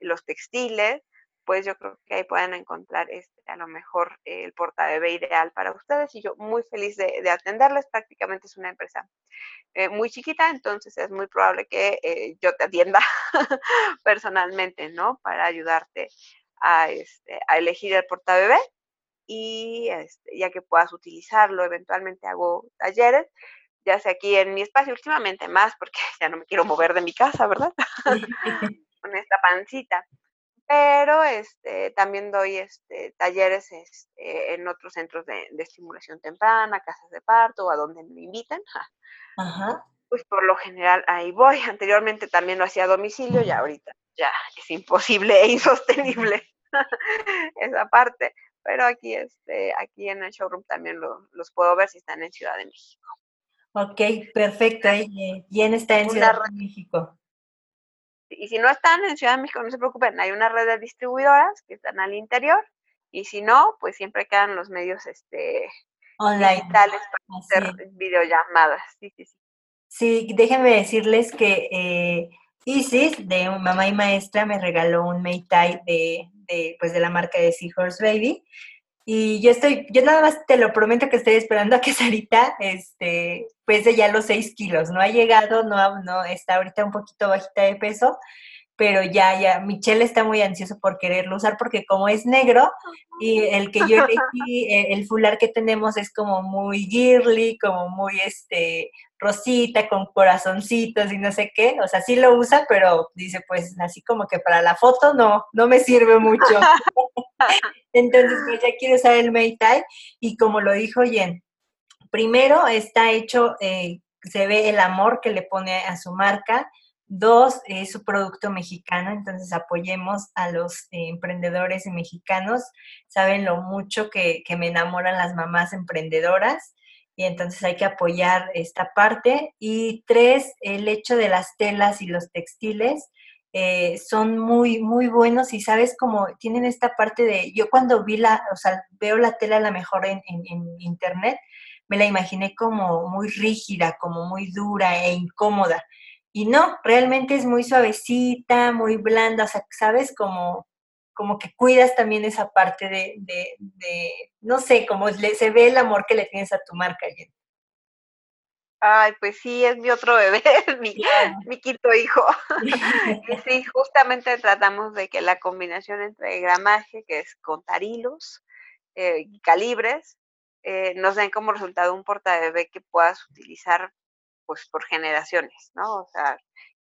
los textiles, pues yo creo que ahí pueden encontrar este, a lo mejor el portabebé ideal para ustedes y yo muy feliz de, atenderles. Prácticamente es una empresa eh, muy chiquita, entonces es muy probable que eh, yo te atienda personalmente, ¿no? Para ayudarte a, este, a elegir el portabebé y este, ya que puedas utilizarlo, eventualmente hago talleres ya sea aquí en mi espacio últimamente más, porque ya no me quiero mover de mi casa, ¿verdad? Con esta pancita pero este, también doy este, talleres este, en otros centros de, estimulación temprana, casas de parto o a donde me inviten. Pues por lo general ahí voy. Anteriormente también lo hacía a domicilio y ahorita ya es imposible e insostenible esa parte. Pero aquí, este, aquí en el showroom también los puedo ver si están en Ciudad de México. Ok, perfecto. ¿Quién está en Ciudad de México? Y si no están en Ciudad de México, no se preocupen, hay una red de distribuidoras que están al interior y si no, pues siempre quedan los medios este, Online. digitales para hacer videollamadas. Sí, sí, sí. Sí, déjenme decirles que eh, Isis, de Mamá y Maestra, me regaló un Meitai de, de, pues de la marca de Seahorse Baby. Y yo estoy, yo nada más te lo prometo que estoy esperando a que Sarita, este, pese ya los 6 kilos. No ha llegado, no, no, está ahorita un poquito bajita de peso, pero ya, ya, Michelle está muy ansioso por quererlo usar porque como es negro y el que yo elegí, eh, el fular que tenemos es como muy girly, como muy este rosita con corazoncitos y no sé qué, o sea, sí lo usa, pero dice pues así como que para la foto no, no me sirve mucho. Entonces pues ya quiero usar el Meitai y como lo dijo Jen, primero está hecho, eh, se ve el amor que le pone a su marca, Dos, es su producto mexicano, entonces apoyemos a los eh, emprendedores mexicanos. Saben lo mucho que, me enamoran las mamás emprendedoras y entonces hay que apoyar esta parte. Y tres, el hecho de las telas y los textiles. Eh, son muy, muy buenos y sabes como tienen esta parte de, yo cuando vi la, o sea, veo la tela a la mejor en, en internet, me la imaginé como muy rígida, como muy dura e incómoda y no, realmente es muy suavecita, muy blanda, o sea, sabes, como, como que cuidas también esa parte de, de, de no sé, como se ve el amor que le tienes a tu marca, Jen. Ay, pues sí, es mi otro bebé, mi, mi quinto hijo. y sí, justamente tratamos de que la combinación entre gramaje, que es contar hilos, eh, y calibres, eh, nos den como resultado un porta bebé que puedas utilizar pues por generaciones, ¿no? O sea,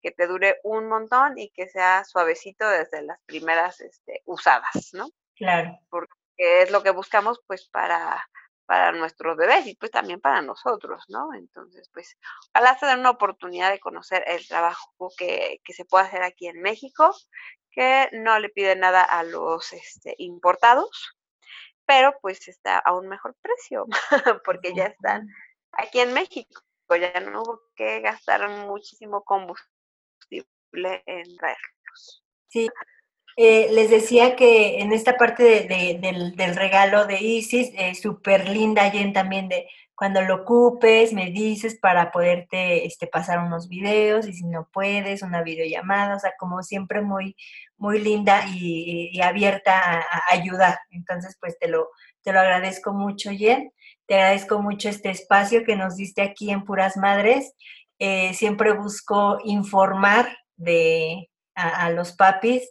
que te dure un montón y que sea suavecito desde las primeras este, usadas, ¿no? Claro. Porque es lo que buscamos pues para, para nuestros bebés y pues también para nosotros, ¿no? Entonces, pues, ojalá se den una oportunidad de conocer el trabajo que, que se puede hacer aquí en México, que no le pide nada a los este, importados, pero pues está a un mejor precio, porque ya están aquí en México ya no hubo que gastar muchísimo combustible Sí, eh, les decía que en esta parte de, del, regalo de Isis, eh, súper linda, Jen, también de cuando lo ocupes, me dices para poderte este, pasar unos videos y si no puedes, una videollamada, o sea, como siempre muy, muy linda y, abierta a, ayudar. Entonces, pues te lo, te lo agradezco mucho, Jen. Te agradezco mucho este espacio que nos diste aquí en Puras Madres. Eh, siempre busco informar de, a, los papis.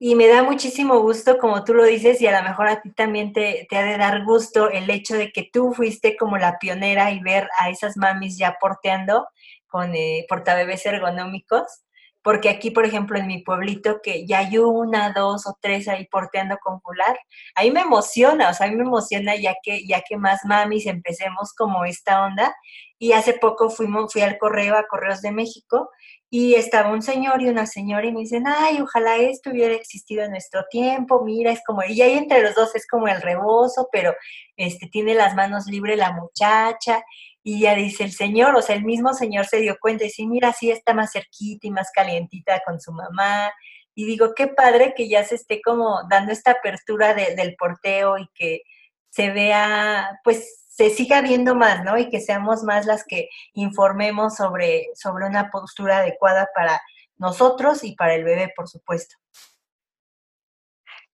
Y me da muchísimo gusto, como tú lo dices, y a lo mejor a ti también te, te, ha de dar gusto el hecho de que tú fuiste como la pionera y ver a esas mamis ya porteando con eh, portabebés ergonómicos porque aquí, por ejemplo, en mi pueblito, que ya hay una, dos o tres ahí porteando con fular, ahí me emociona, o sea, a mí me emociona ya que, ya que más mamis empecemos como esta onda. Y hace poco fuimos, fui al correo, a Correos de México, y estaba un señor y una señora y me dicen, ay, ojalá esto hubiera existido en nuestro tiempo, mira, es como, y ahí entre los dos es como el rebozo, pero este, tiene las manos libres la muchacha, y ya dice el señor, o sea, el mismo señor se dio cuenta y dice, mira, sí está más cerquita y más calientita con su mamá. Y digo, qué padre que ya se esté como dando esta apertura del porteo y que se vea, pues se siga viendo más, ¿no? Y que seamos más las que informemos sobre, sobre una postura adecuada para nosotros y para el bebé, por supuesto.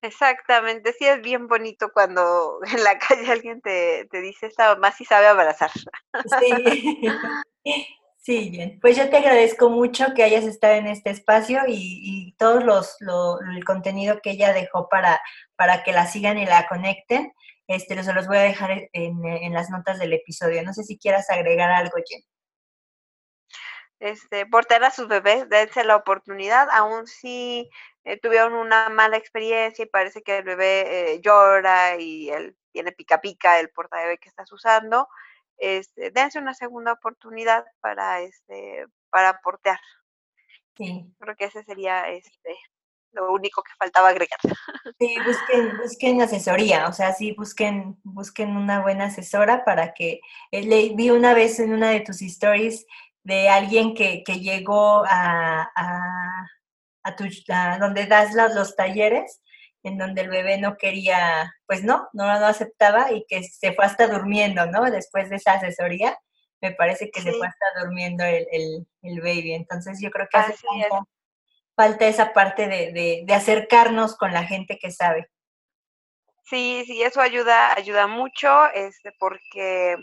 Exactamente, sí es bien bonito cuando en la calle alguien te, dice, esta mamá sí sabe abrazar. Sí. Sí, bien. Pues yo te agradezco mucho que hayas estado en este espacio y, y todo los, el contenido que ella dejó para, para que la sigan y la conecten. Este, se los voy a dejar en, en las notas del episodio. No sé si quieras agregar algo, Jen este, por tener a sus bebés, dense la oportunidad, aun si eh, tuvieron una mala experiencia y parece que el bebé eh, llora y él tiene pica pica el porta bebé que estás usando, este, dense una segunda oportunidad para este, para portear. Sí. Creo que ese sería este lo único que faltaba agregar. Sí, busquen, busquen asesoría, o sea, sí, busquen, busquen una buena asesora para que, eh, le vi una vez en una de tus stories de alguien que, que llegó a, a, tu, donde das los, los, talleres, en donde el bebé no quería, pues no, no lo aceptaba y que se fue hasta durmiendo, ¿no? Después de esa asesoría, me parece que se fue hasta durmiendo el, el, el, baby. Entonces yo creo que hace falta, falta, esa parte de, de, de acercarnos con la gente que sabe. Sí, sí, eso ayuda, ayuda mucho, este, porque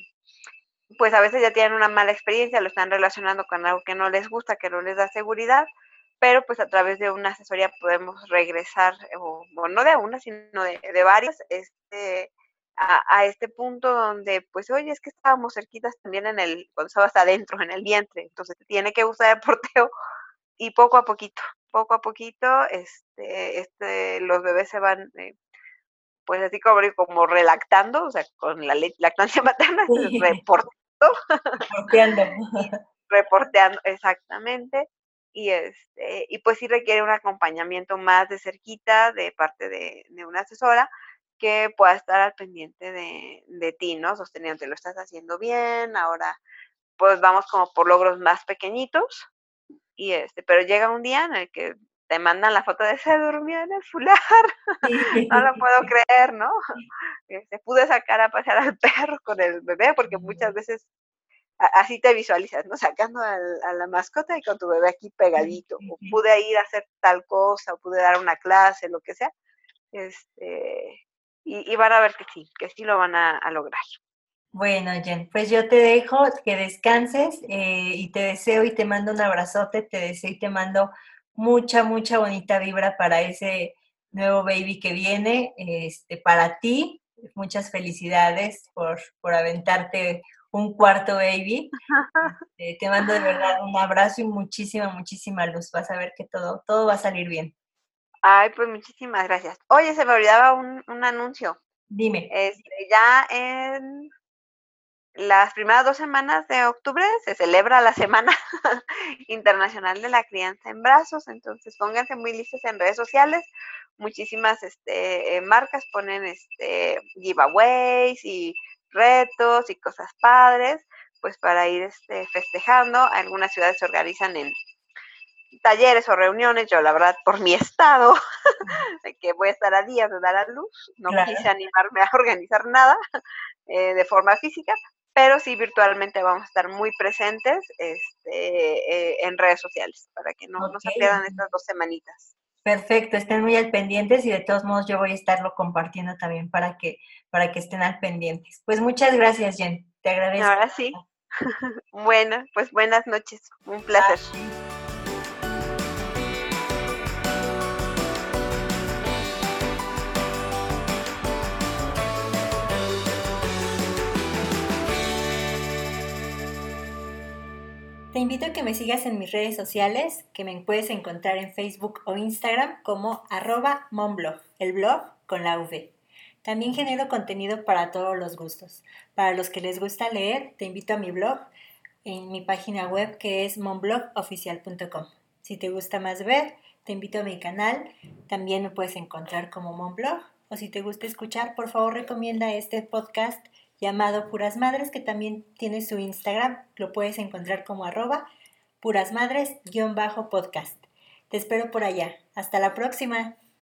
pues a veces ya tienen una mala experiencia, lo están relacionando con algo que no les gusta, que no les da seguridad, pero pues a través de una asesoría podemos regresar, o bueno, no de una, sino de, de varias, este, a, este punto donde, pues, oye, es que estábamos cerquitas también en el, cuando estabas adentro, en el vientre, entonces tiene que usar el porteo y poco a poquito, poco a poquito, este, este, los bebés se van, eh, pues así como, como relactando, o sea, con la lactancia materna, reportando. Reporteando. reporteando, exactamente y este y pues sí requiere un acompañamiento más de cerquita de parte de, una asesora que pueda estar al pendiente de, de ti, ¿no? Sosteniendo, lo estás haciendo bien, ahora pues vamos como por logros más pequeñitos y este, pero llega un día en el que te mandan la foto de se durmió en el fular, no lo puedo creer, ¿no? Se este, pude sacar a pasear al perro con el bebé porque muchas veces así te visualizas, ¿no? Sacando a la mascota y con tu bebé aquí pegadito. O pude ir a hacer tal cosa, o pude dar una clase, lo que sea. Este, y, van a ver que sí, que sí lo van a, lograr. Bueno, Jen, pues yo te dejo que descanses eh, y te deseo y te mando un abrazote, te deseo y te mando mucha, mucha bonita vibra para ese nuevo baby que viene, este, para ti. Muchas felicidades por, por aventarte un cuarto baby. Este, te mando de verdad un abrazo y muchísima, muchísima luz. Vas a ver que todo, todo va a salir bien. Ay, pues muchísimas gracias. Oye, se me olvidaba un, un anuncio. Dime. Este, ya en las primeras dos semanas de octubre se celebra la Semana Internacional de la Crianza en Brazos, entonces pónganse muy listos en redes sociales. Muchísimas este, eh, marcas ponen este, giveaways y retos y cosas padres, pues para ir este, festejando. Algunas ciudades se organizan en talleres o reuniones. Yo, la verdad, por mi estado, que voy a estar a días de dar a luz, no quise animarme a organizar nada eh, de forma física, pero sí virtualmente vamos a estar muy presentes este, eh, en redes sociales para que no, no se pierdan estas dos semanitas. Perfecto, estén muy al pendientes y de todos modos yo voy a estarlo compartiendo también para que, para que estén al pendientes. Pues muchas gracias, Jen. Te agradezco. Ahora sí. bueno, pues buenas noches. Un placer. Te invito a que me sigas en mis redes sociales, que me puedes encontrar en Facebook o Instagram como arroba monblog, el blog con la V. También genero contenido para todos los gustos. Para los que les gusta leer, te invito a mi blog en mi página web que es monblogoficial.com. Si te gusta más ver, te invito a mi canal. También me puedes encontrar como Monblog. O si te gusta escuchar, por favor recomienda este podcast llamado Puras Madres, que también tiene su Instagram, lo puedes encontrar como arroba purasmadres-podcast. Te espero por allá. Hasta la próxima.